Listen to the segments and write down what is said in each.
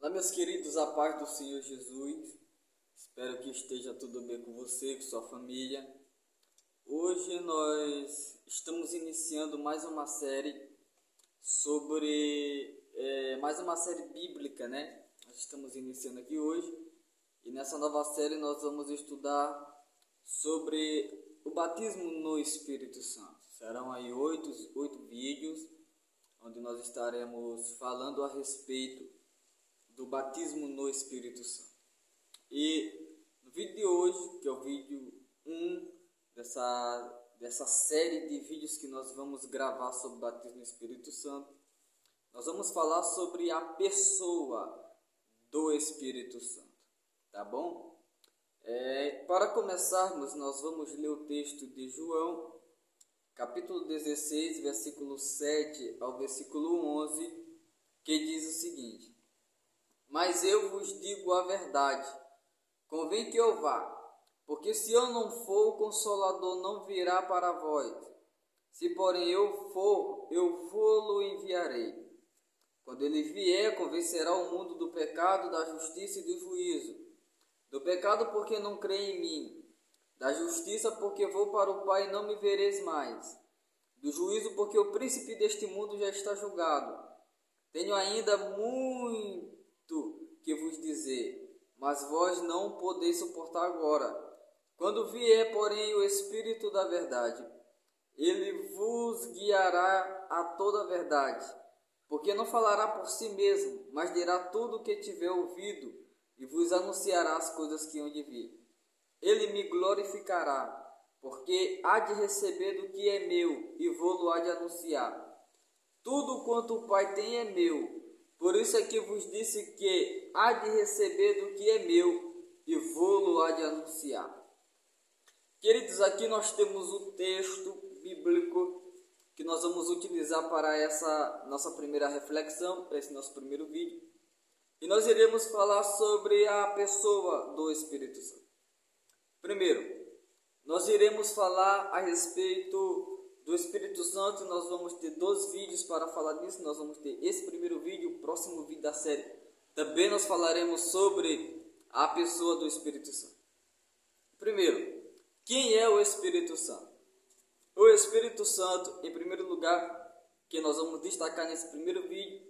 Olá, meus queridos, a paz do Senhor Jesus. Espero que esteja tudo bem com você, com sua família. Hoje nós estamos iniciando mais uma série sobre é, mais uma série bíblica, né? Nós estamos iniciando aqui hoje e nessa nova série nós vamos estudar sobre o batismo no Espírito Santo. Serão aí oito, oito vídeos onde nós estaremos falando a respeito do batismo no Espírito Santo. E no vídeo de hoje, que é o vídeo 1 dessa, dessa série de vídeos que nós vamos gravar sobre o batismo no Espírito Santo, nós vamos falar sobre a pessoa do Espírito Santo, tá bom? É, para começarmos, nós vamos ler o texto de João, capítulo 16, versículo 7 ao versículo 11, que diz o seguinte: mas eu vos digo a verdade: convém que eu vá, porque se eu não for, o Consolador não virá para vós. Se, porém, eu for, eu vou-lo enviarei. Quando ele vier, convencerá o mundo do pecado, da justiça e do juízo. Do pecado, porque não crê em mim. Da justiça, porque vou para o Pai e não me vereis mais. Do juízo, porque o príncipe deste mundo já está julgado. Tenho ainda muito que vos dizer, mas vós não podeis suportar agora. Quando vier, porém, o Espírito da verdade, ele vos guiará a toda a verdade, porque não falará por si mesmo, mas dirá tudo o que tiver ouvido e vos anunciará as coisas que hão de vir. Ele me glorificará, porque há de receber do que é meu e vou-lo há de anunciar. Tudo quanto o Pai tem é meu, por isso é que vos disse que há de receber do que é meu e vou-lo há de anunciar. Queridos, aqui nós temos o texto bíblico que nós vamos utilizar para essa nossa primeira reflexão, para esse nosso primeiro vídeo. E nós iremos falar sobre a pessoa do Espírito Santo. Primeiro, nós iremos falar a respeito do Espírito Santo, nós vamos ter dois vídeos para falar disso. Nós vamos ter esse primeiro vídeo, o próximo vídeo da série. Também nós falaremos sobre a pessoa do Espírito Santo. Primeiro, quem é o Espírito Santo? O Espírito Santo, em primeiro lugar, que nós vamos destacar nesse primeiro vídeo,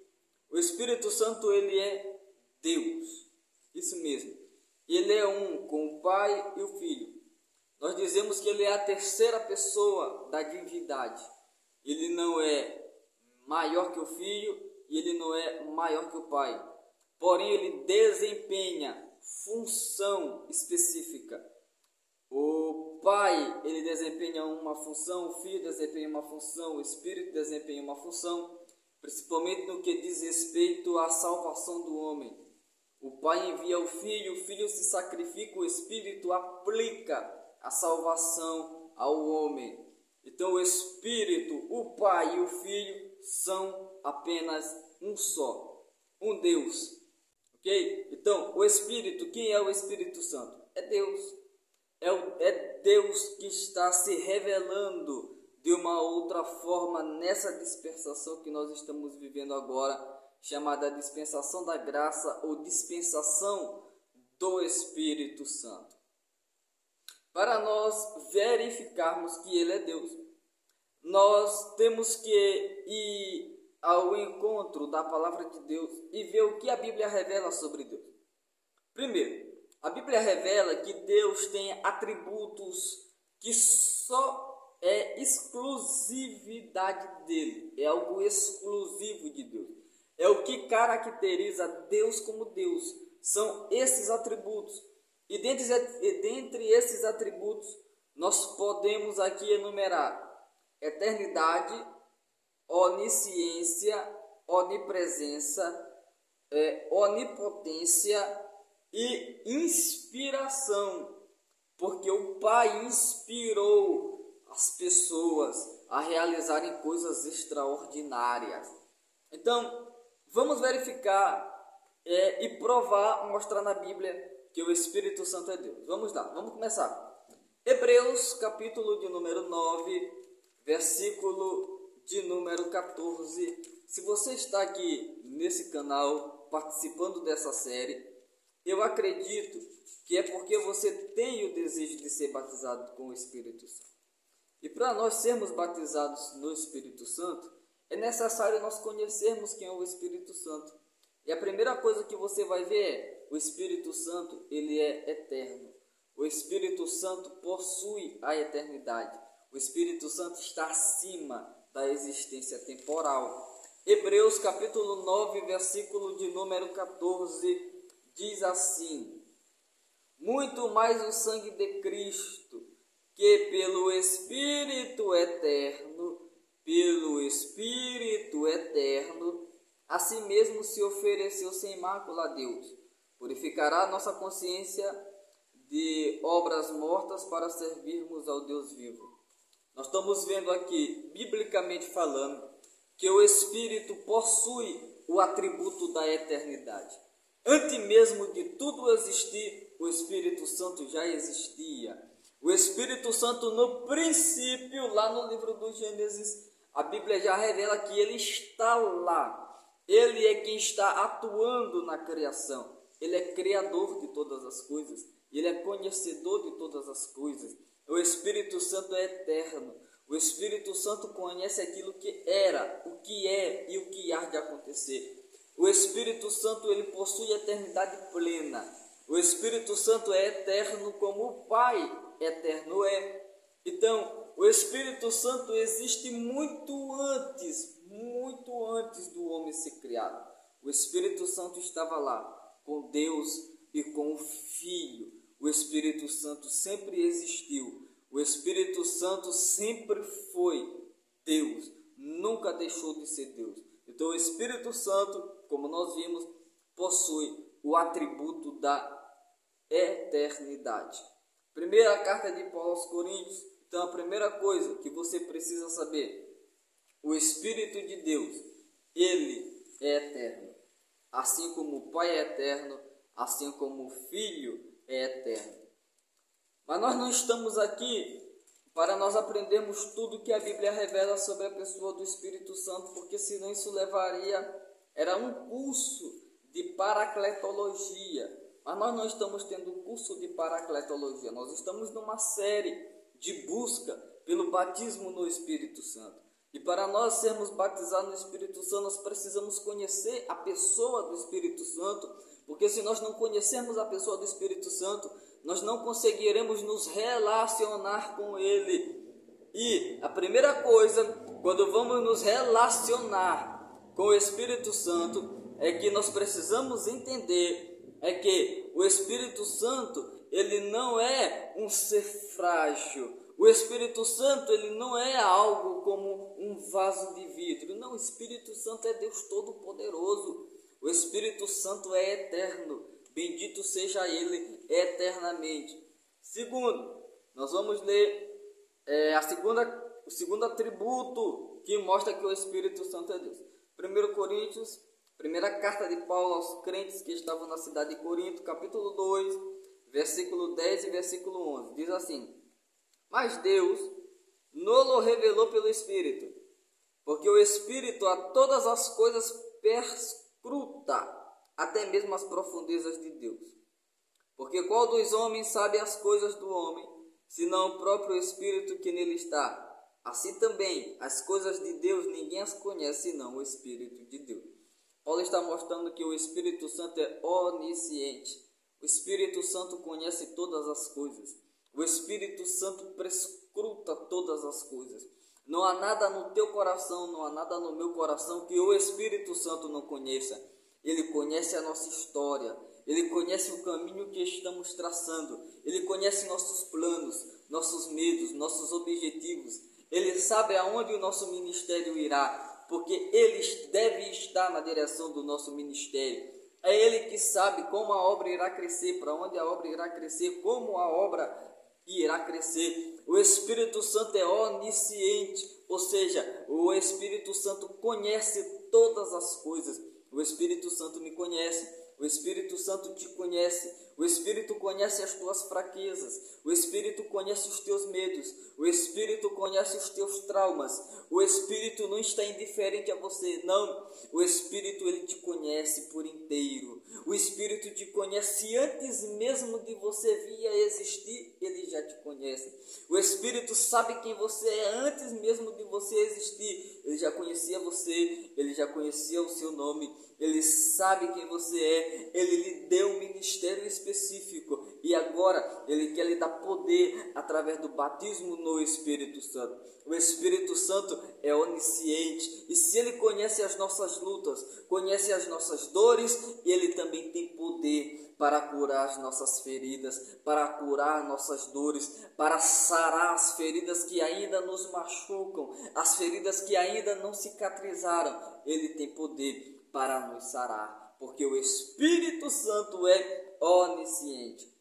o Espírito Santo ele é Deus. Isso mesmo. Ele é um com o Pai e o Filho. Nós dizemos que ele é a terceira pessoa da divindade. Ele não é maior que o filho e ele não é maior que o pai. Porém, ele desempenha função específica. O pai, ele desempenha uma função, o filho desempenha uma função, o espírito desempenha uma função, principalmente no que diz respeito à salvação do homem. O pai envia o filho, o filho se sacrifica, o espírito aplica a salvação ao homem. Então, o Espírito, o Pai e o Filho são apenas um só, um Deus. Ok? Então, o Espírito, quem é o Espírito Santo? É Deus. É, é Deus que está se revelando de uma outra forma nessa dispensação que nós estamos vivendo agora, chamada dispensação da graça ou dispensação do Espírito Santo para nós verificarmos que Ele é Deus. Nós temos que ir ao encontro da palavra de Deus e ver o que a Bíblia revela sobre Deus. Primeiro, a Bíblia revela que Deus tem atributos que só é exclusividade dele, é algo exclusivo de Deus. É o que caracteriza Deus como Deus. São esses atributos e dentre, esses atributos, nós podemos aqui enumerar eternidade, onisciência, onipresença, é, onipotência e inspiração, porque o Pai inspirou as pessoas a realizarem coisas extraordinárias. Então, vamos verificar é, e provar, mostrar na Bíblia que o Espírito Santo é Deus. Vamos lá, vamos começar. Hebreus, capítulo de número 9, versículo de número 14. Se você está aqui nesse canal, participando dessa série, eu acredito que é porque você tem o desejo de ser batizado com o Espírito Santo. E para nós sermos batizados no Espírito Santo, é necessário nós conhecermos quem é o Espírito Santo. E a primeira coisa que você vai ver é: o Espírito Santo, ele é eterno. O Espírito Santo possui a eternidade. O Espírito Santo está acima da existência temporal. Hebreus capítulo 9, versículo de número 14 diz assim: Muito mais o sangue de Cristo, que pelo Espírito eterno, pelo Espírito eterno, a si mesmo se ofereceu sem mácula a Deus, purificará nossa consciência de obras mortas para servirmos ao Deus vivo. Nós estamos vendo aqui, biblicamente falando, que o Espírito possui o atributo da eternidade. Antes mesmo de tudo existir, o Espírito Santo já existia. O Espírito Santo, no princípio, lá no livro do Gênesis, a Bíblia já revela que ele está lá. Ele é quem está atuando na criação. Ele é criador de todas as coisas. Ele é conhecedor de todas as coisas. O Espírito Santo é eterno. O Espírito Santo conhece aquilo que era, o que é e o que há de acontecer. O Espírito Santo ele possui eternidade plena. O Espírito Santo é eterno como o Pai eterno é. Então, o Espírito Santo existe muito antes, muito antes do homem ser criado. O Espírito Santo estava lá com Deus e com o Filho. O Espírito Santo sempre existiu. O Espírito Santo sempre foi Deus, nunca deixou de ser Deus. Então, o Espírito Santo, como nós vimos, possui o atributo da eternidade. Primeira carta de Paulo aos Coríntios. Então, a primeira coisa que você precisa saber: o Espírito de Deus, ele é eterno. Assim como o Pai é eterno, assim como o Filho é eterno. Mas nós não estamos aqui para nós aprendermos tudo que a Bíblia revela sobre a pessoa do Espírito Santo, porque senão isso levaria era um curso de paracletologia. Mas nós não estamos tendo um curso de paracletologia, nós estamos numa série de busca pelo batismo no Espírito Santo. E para nós sermos batizados no Espírito Santo, nós precisamos conhecer a pessoa do Espírito Santo, porque se nós não conhecermos a pessoa do Espírito Santo, nós não conseguiremos nos relacionar com Ele. E a primeira coisa, quando vamos nos relacionar com o Espírito Santo, é que nós precisamos entender é que o Espírito Santo ele não é um ser frágil. O Espírito Santo ele não é algo como um vaso de vidro. Não, o Espírito Santo é Deus Todo-Poderoso. O Espírito Santo é eterno. Bendito seja Ele eternamente. Segundo, nós vamos ler é, a segunda, o segundo atributo que mostra que o Espírito Santo é Deus. 1 Coríntios, primeira carta de Paulo aos crentes que estavam na cidade de Corinto, capítulo 2, versículo 10 e versículo 11. Diz assim: Mas Deus nolo revelou pelo Espírito, porque o Espírito a todas as coisas perscruta até mesmo as profundezas de Deus. Porque qual dos homens sabe as coisas do homem, senão o próprio Espírito que nele está? Assim também, as coisas de Deus ninguém as conhece, senão o Espírito de Deus. Paulo está mostrando que o Espírito Santo é onisciente. O Espírito Santo conhece todas as coisas. O Espírito Santo prescruta todas as coisas. Não há nada no teu coração, não há nada no meu coração que o Espírito Santo não conheça. Ele conhece a nossa história, ele conhece o caminho que estamos traçando, ele conhece nossos planos, nossos medos, nossos objetivos. Ele sabe aonde o nosso ministério irá, porque ele deve estar na direção do nosso ministério. É ele que sabe como a obra irá crescer, para onde a obra irá crescer, como a obra irá crescer. O Espírito Santo é onisciente, ou seja, o Espírito Santo conhece todas as coisas. O Espírito Santo me conhece, o Espírito Santo te conhece, O Espírito conhece as tuas fraquezas. O Espírito conhece os teus medos. O Espírito conhece os teus traumas. O Espírito não está indiferente a você, não. O Espírito ele te conhece por inteiro. O Espírito te conhece antes mesmo de você vir a existir, ele já te conhece. O Espírito sabe quem você é antes mesmo de você existir. Ele já conhecia você, ele já conhecia o seu nome, ele sabe quem você é, ele lhe deu um ministério específico e agora ele quer lhe dar poder através do batismo no Espírito Santo. O Espírito Santo é onisciente e se ele conhece as nossas lutas, conhece as nossas dores, ele também tem poder para curar as nossas feridas, para curar nossas dores, para sarar as feridas que ainda nos machucam, as feridas que ainda não cicatrizaram. Ele tem poder para nos sarar, porque o Espírito Santo é onisciente.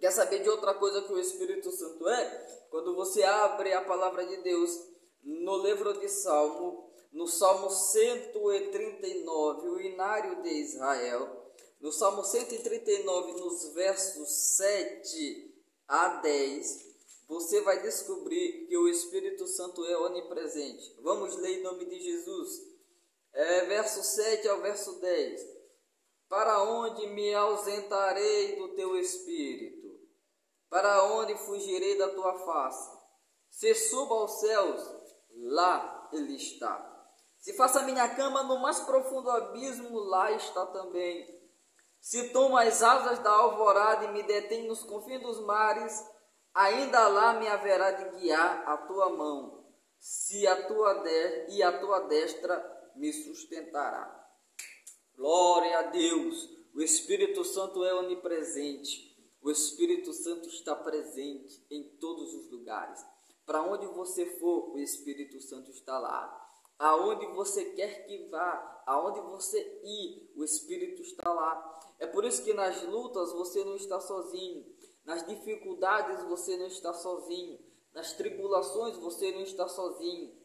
Quer saber de outra coisa que o Espírito Santo é? Quando você abre a palavra de Deus no livro de Salmo, no Salmo 139, o inário de Israel, no Salmo 139, nos versos 7 a 10, você vai descobrir que o Espírito Santo é onipresente. Vamos ler em nome de Jesus. É, verso 7 ao verso 10. Para onde me ausentarei do teu espírito? Para onde fugirei da tua face? Se suba aos céus, lá ele está. Se faça minha cama no mais profundo abismo, lá está também. Se tomo as asas da alvorada e me detém nos confins dos mares, ainda lá me haverá de guiar a tua mão, se a tua de... e a tua destra me sustentará. Glória a Deus. O Espírito Santo é onipresente. O Espírito Santo está presente em todos os lugares. Para onde você for, o Espírito Santo está lá. Aonde você quer que vá, aonde você ir, o Espírito está lá. É por isso que nas lutas você não está sozinho, nas dificuldades você não está sozinho, nas tribulações você não está sozinho.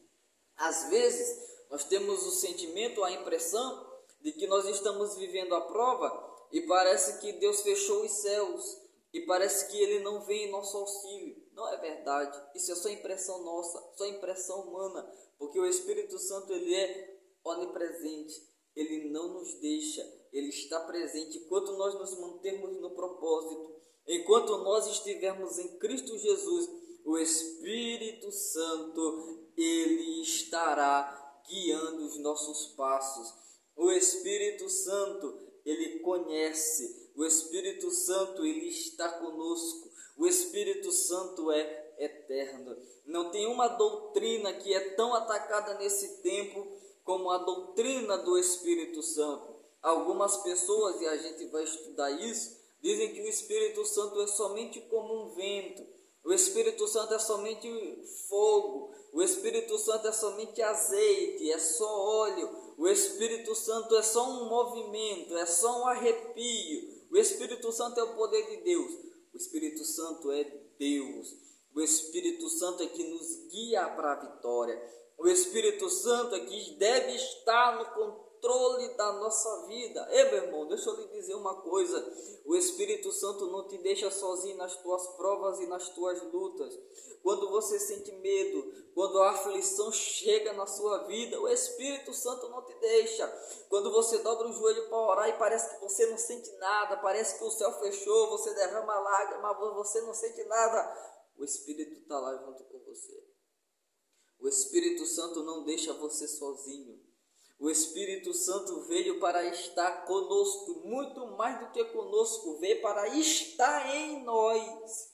Às vezes nós temos o sentimento, a impressão de que nós estamos vivendo a prova e parece que Deus fechou os céus e parece que Ele não vem em nosso auxílio. Não é verdade. Isso é só impressão nossa, só impressão humana, porque o Espírito Santo ele é onipresente. Ele não nos deixa, ele está presente enquanto nós nos mantermos no propósito, enquanto nós estivermos em Cristo Jesus. O Espírito Santo ele estará guiando os nossos passos o Espírito Santo, ele conhece. O Espírito Santo, ele está conosco. O Espírito Santo é eterno. Não tem uma doutrina que é tão atacada nesse tempo como a doutrina do Espírito Santo. Algumas pessoas, e a gente vai estudar isso, dizem que o Espírito Santo é somente como um vento. O Espírito Santo é somente fogo. O Espírito Santo é somente azeite, é só óleo. O Espírito Santo é só um movimento, é só um arrepio. O Espírito Santo é o poder de Deus. O Espírito Santo é Deus. O Espírito Santo é que nos guia para a vitória. O Espírito Santo é que deve estar no controle da nossa vida. Ei, meu irmão, deixa eu lhe dizer uma coisa. O Espírito Santo não te deixa sozinho nas tuas provas e nas tuas lutas. Quando você sente medo, quando a aflição chega na sua vida, o Espírito Santo não te deixa. Quando você dobra o joelho para orar e parece que você não sente nada, parece que o céu fechou, você derrama lágrima, você não sente nada, o Espírito está lá junto com você. O Espírito Santo não deixa você sozinho. O Espírito Santo veio para estar conosco, muito mais do que conosco, veio para estar em nós.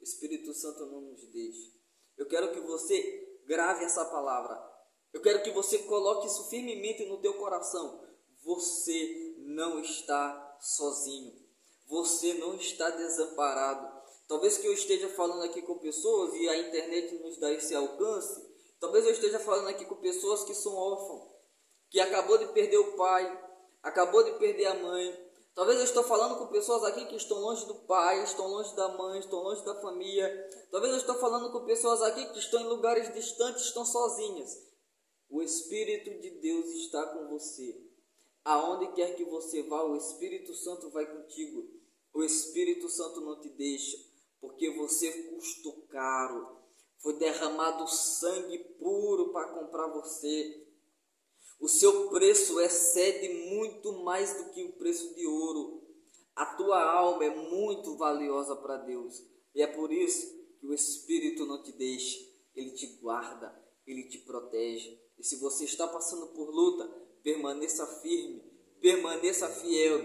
O Espírito Santo não nos deixa. Eu quero que você grave essa palavra. Eu quero que você coloque isso firmemente no teu coração. Você não está sozinho. Você não está desamparado. Talvez que eu esteja falando aqui com pessoas e a internet nos dá esse alcance. Talvez eu esteja falando aqui com pessoas que são órfãos, que acabou de perder o pai, acabou de perder a mãe, Talvez eu estou falando com pessoas aqui que estão longe do pai, estão longe da mãe, estão longe da família. Talvez eu estou falando com pessoas aqui que estão em lugares distantes, estão sozinhas. O Espírito de Deus está com você. Aonde quer que você vá, o Espírito Santo vai contigo. O Espírito Santo não te deixa, porque você custou caro. Foi derramado sangue puro para comprar você. O seu preço excede muito mais do que o preço de ouro. A tua alma é muito valiosa para Deus. E é por isso que o Espírito não te deixa. Ele te guarda, ele te protege. E se você está passando por luta, permaneça firme, permaneça fiel,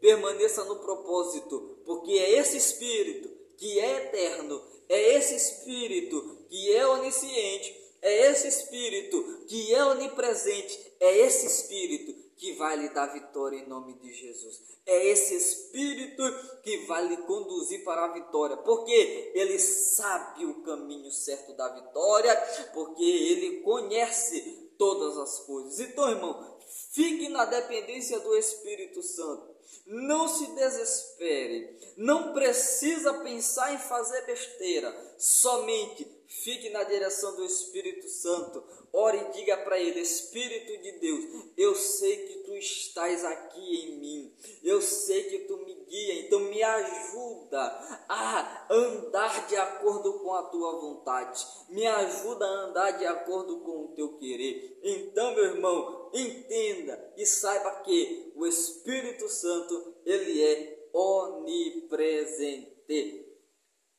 permaneça no propósito, porque é esse Espírito que é eterno, é esse Espírito que é onisciente, é esse Espírito que é onipresente, é esse Espírito que vai lhe dar vitória em nome de Jesus. É esse Espírito que vai lhe conduzir para a vitória, porque ele sabe o caminho certo da vitória, porque ele conhece todas as coisas. Então, irmão, fique na dependência do Espírito Santo. Não se desespere. Não precisa pensar em fazer besteira. Somente fique na direção do Espírito Santo. Ore e diga para ele: Espírito de Deus, eu sei que tu estás aqui em mim. Eu sei que tu me guia, então me ajuda a andar de acordo com a tua vontade. Me ajuda a andar de acordo com o teu querer. Então, meu irmão, entenda e saiba que o Espírito Santo, ele é onipresente.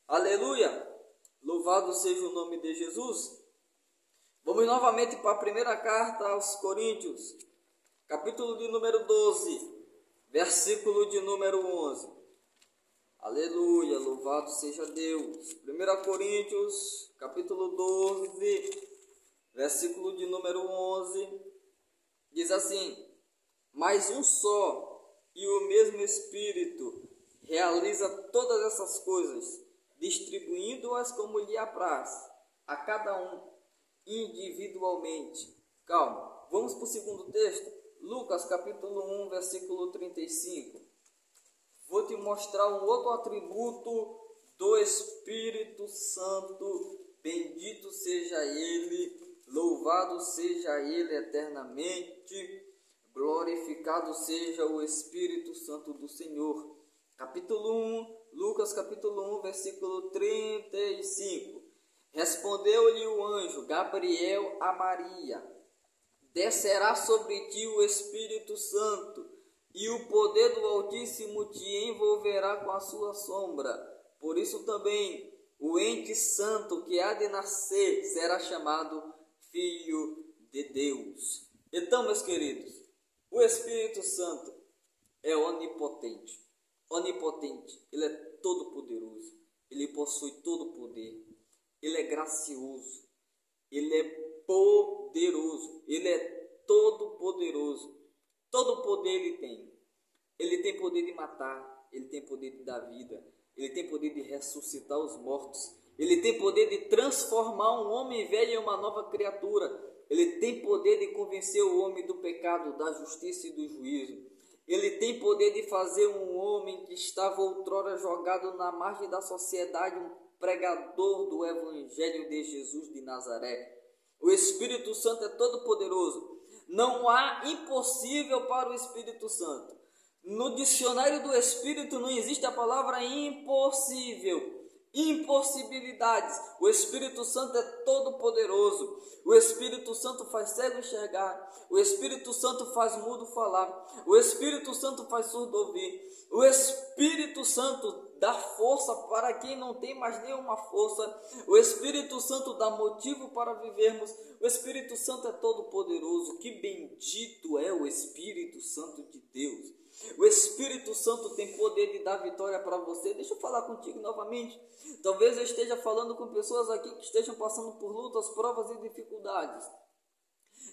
Aleluia! Louvado seja o nome de Jesus. Vamos novamente para a primeira carta aos Coríntios, capítulo de número 12, versículo de número 11. Aleluia, louvado seja Deus. 1 Coríntios, capítulo 12, versículo de número 11, diz assim: Mas um só e o mesmo Espírito realiza todas essas coisas distribuindo-as como lhe apraz, a cada um individualmente. Calma, vamos para o segundo texto, Lucas capítulo 1, versículo 35. Vou te mostrar um outro atributo do Espírito Santo. Bendito seja Ele, louvado seja Ele eternamente, glorificado seja o Espírito Santo do Senhor. Capítulo 1, Lucas capítulo 1, versículo 35. Respondeu-lhe o anjo Gabriel a Maria: Descerá sobre ti o Espírito Santo, e o poder do Altíssimo te envolverá com a sua sombra. Por isso também o ente santo que há de nascer será chamado Filho de Deus. Então, meus queridos, o Espírito Santo é onipotente onipotente, ele é todo poderoso, ele possui todo o poder, ele é gracioso, ele é poderoso, ele é todo poderoso, todo poder ele tem. Ele tem poder de matar, ele tem poder de dar vida, ele tem poder de ressuscitar os mortos, ele tem poder de transformar um homem velho em uma nova criatura. Ele tem poder de convencer o homem do pecado, da justiça e do juízo. Ele tem poder de fazer um homem que estava outrora jogado na margem da sociedade, um pregador do Evangelho de Jesus de Nazaré. O Espírito Santo é todo poderoso. Não há impossível para o Espírito Santo. No dicionário do Espírito não existe a palavra impossível impossibilidades. O Espírito Santo é todo poderoso. O Espírito Santo faz cego enxergar. O Espírito Santo faz mudo falar. O Espírito Santo faz surdo ouvir. O Espírito Santo dá força para quem não tem mais nenhuma força. O Espírito Santo dá motivo para vivermos. O Espírito Santo é todo poderoso. Que bendito é o Espírito Santo de Deus. O Espírito Santo tem poder de dar vitória para você. Deixa eu falar contigo novamente. Talvez eu esteja falando com pessoas aqui que estejam passando por lutas, provas e dificuldades.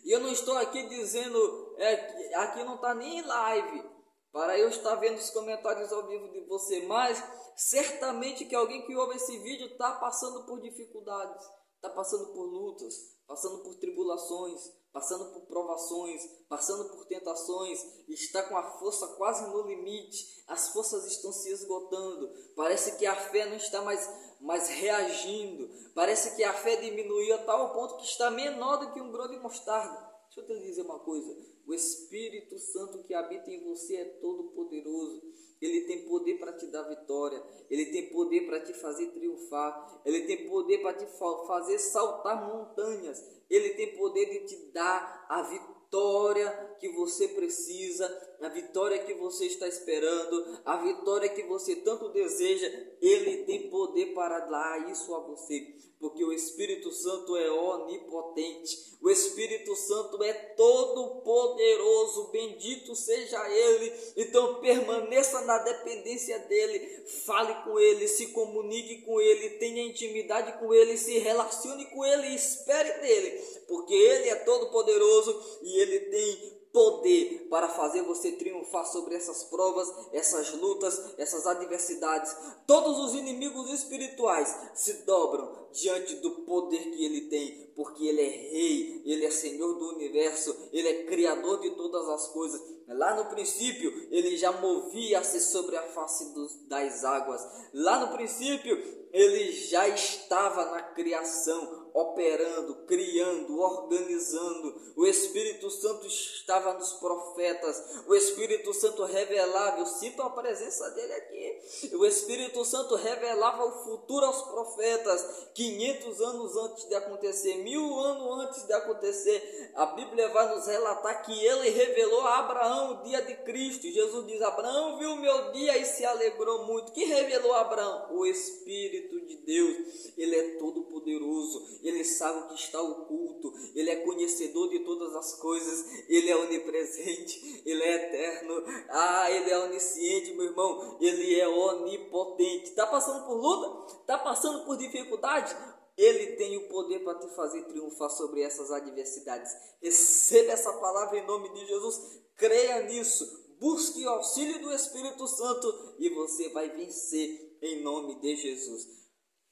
E eu não estou aqui dizendo, é, aqui não está nem em live, para eu estar vendo os comentários ao vivo de você, mas certamente que alguém que ouve esse vídeo está passando por dificuldades, está passando por lutas, passando por tribulações, passando por provações, passando por tentações, está com a força quase no limite, as forças estão se esgotando, parece que a fé não está mais, mais reagindo, parece que a fé diminuiu a tal ponto que está menor do que um grão de mostarda. Deixa eu te dizer uma coisa: o Espírito Santo que habita em você é todo poderoso. Ele tem poder para te dar vitória, ele tem poder para te fazer triunfar, ele tem poder para te fazer saltar montanhas, ele tem poder de te dar a vitória que você precisa, a vitória que você está esperando, a vitória que você tanto deseja. Ele tem poder para dar isso a você, porque o Espírito Santo é onipotente, o Espírito Santo é todo poderoso, bendito seja Ele. Então permaneça na dependência dele, fale com Ele, se comunique com Ele, tenha intimidade com Ele, se relacione com Ele, espere dele, porque Ele é todo poderoso e Ele tem poder para fazer você triunfar sobre essas provas, essas lutas, essas adversidades. Todos os inimigos espirituais se dobram diante do poder que ele tem, porque ele é rei, ele é senhor do universo, ele é criador de todas as coisas. Lá no princípio, ele já movia-se sobre a face dos, das águas. Lá no princípio, ele já estava na criação operando, criando, organizando. O Espírito Santo estava nos profetas. O Espírito Santo revelava, eu sinto a presença dele aqui. O Espírito Santo revelava o futuro aos profetas, 500 anos antes de acontecer, mil anos antes de acontecer. A Bíblia vai nos relatar que ele revelou a Abraão o dia de Cristo. Jesus diz: Abraão viu o meu dia e se alegrou muito. Que revelou Abraão? O Espírito de Deus. Ele é todo poderoso ele sabe o que está oculto, ele é conhecedor de todas as coisas, ele é onipresente, ele é eterno, ah, ele é onisciente, meu irmão, ele é onipotente. Está passando por luta? Está passando por dificuldade? Ele tem o poder para te fazer triunfar sobre essas adversidades. Receba essa palavra em nome de Jesus, creia nisso, busque o auxílio do Espírito Santo e você vai vencer em nome de Jesus.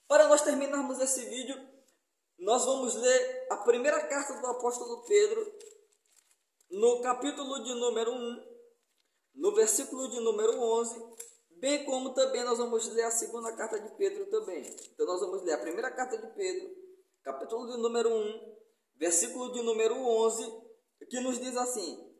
Para nós terminarmos esse vídeo, nós vamos ler a primeira carta do apóstolo Pedro, no capítulo de número 1, no versículo de número 11, bem como também nós vamos ler a segunda carta de Pedro também. Então nós vamos ler a primeira carta de Pedro, capítulo de número 1, versículo de número 11, que nos diz assim: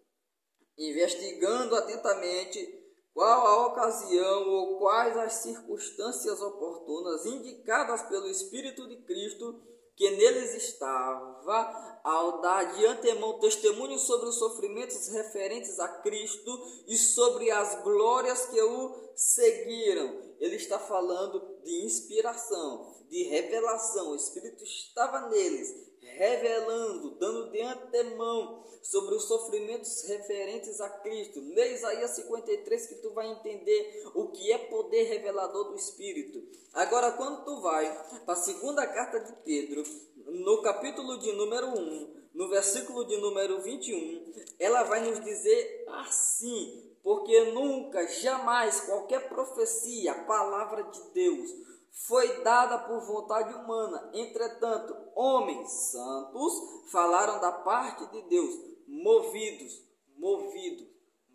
investigando atentamente qual a ocasião ou quais as circunstâncias oportunas indicadas pelo Espírito de Cristo que neles estava, ao dar de antemão testemunho sobre os sofrimentos referentes a Cristo e sobre as glórias que o seguiram. Ele está falando de inspiração, de revelação. O Espírito estava neles, revelando, dando de antemão sobre os sofrimentos referentes a Cristo. Lê Isaías 53 que tu vai entender o que é poder revelador do Espírito. Agora, quando tu vai para a segunda carta de Pedro, no capítulo de número 1, no versículo de número 21, ela vai nos dizer assim: porque nunca, jamais, qualquer profecia, palavra de Deus, foi dada por vontade humana. Entretanto, homens santos falaram da parte de Deus movidos, movidos,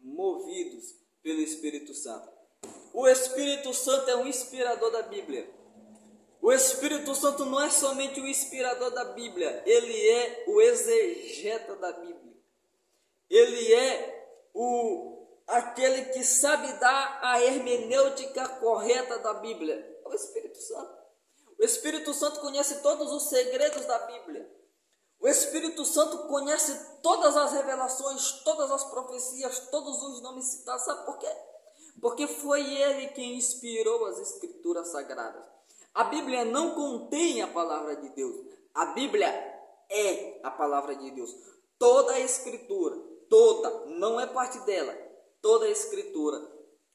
movidos pelo Espírito Santo. O Espírito Santo é um inspirador da Bíblia. O Espírito Santo não é somente o inspirador da Bíblia, ele é o exegeta da Bíblia. Ele é o aquele que sabe dar a hermenêutica correta da Bíblia. O Espírito Santo. O Espírito Santo conhece todos os segredos da Bíblia. O Espírito Santo conhece todas as revelações, todas as profecias, todos os nomes citados. Sabe por quê? Porque foi ele quem inspirou as Escrituras Sagradas. A Bíblia não contém a palavra de Deus. A Bíblia é a palavra de Deus. Toda a Escritura, toda, não é parte dela, toda a Escritura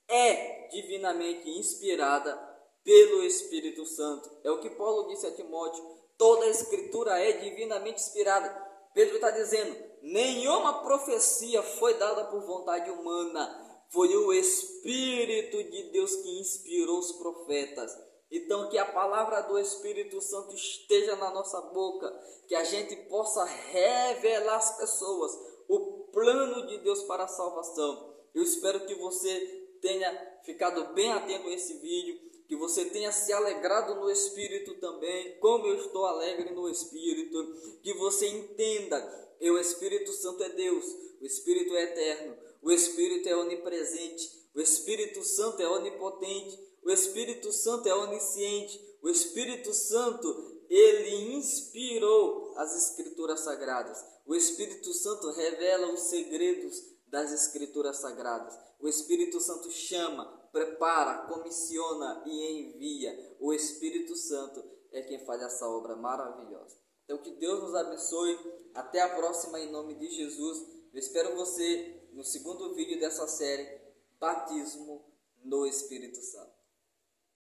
é divinamente inspirada pelo Espírito Santo. É o que Paulo disse a Timóteo Toda a escritura é divinamente inspirada. Pedro está dizendo: nenhuma profecia foi dada por vontade humana. Foi o Espírito de Deus que inspirou os profetas. Então, que a palavra do Espírito Santo esteja na nossa boca, que a gente possa revelar às pessoas o plano de Deus para a salvação. Eu espero que você tenha ficado bem atento a esse vídeo que você tenha se alegrado no Espírito também, como eu estou alegre no Espírito, que você entenda que o Espírito Santo é Deus, o Espírito é eterno, o Espírito é onipresente, o Espírito Santo é onipotente, o Espírito Santo é onisciente, o Espírito Santo, ele inspirou as Escrituras Sagradas. O Espírito Santo revela os segredos das Escrituras Sagradas. O Espírito Santo chama, prepara, comissiona e envia. O Espírito Santo é quem faz essa obra maravilhosa. Então, que Deus nos abençoe. Até a próxima, em nome de Jesus. Eu espero você no segundo vídeo dessa série Batismo no Espírito Santo.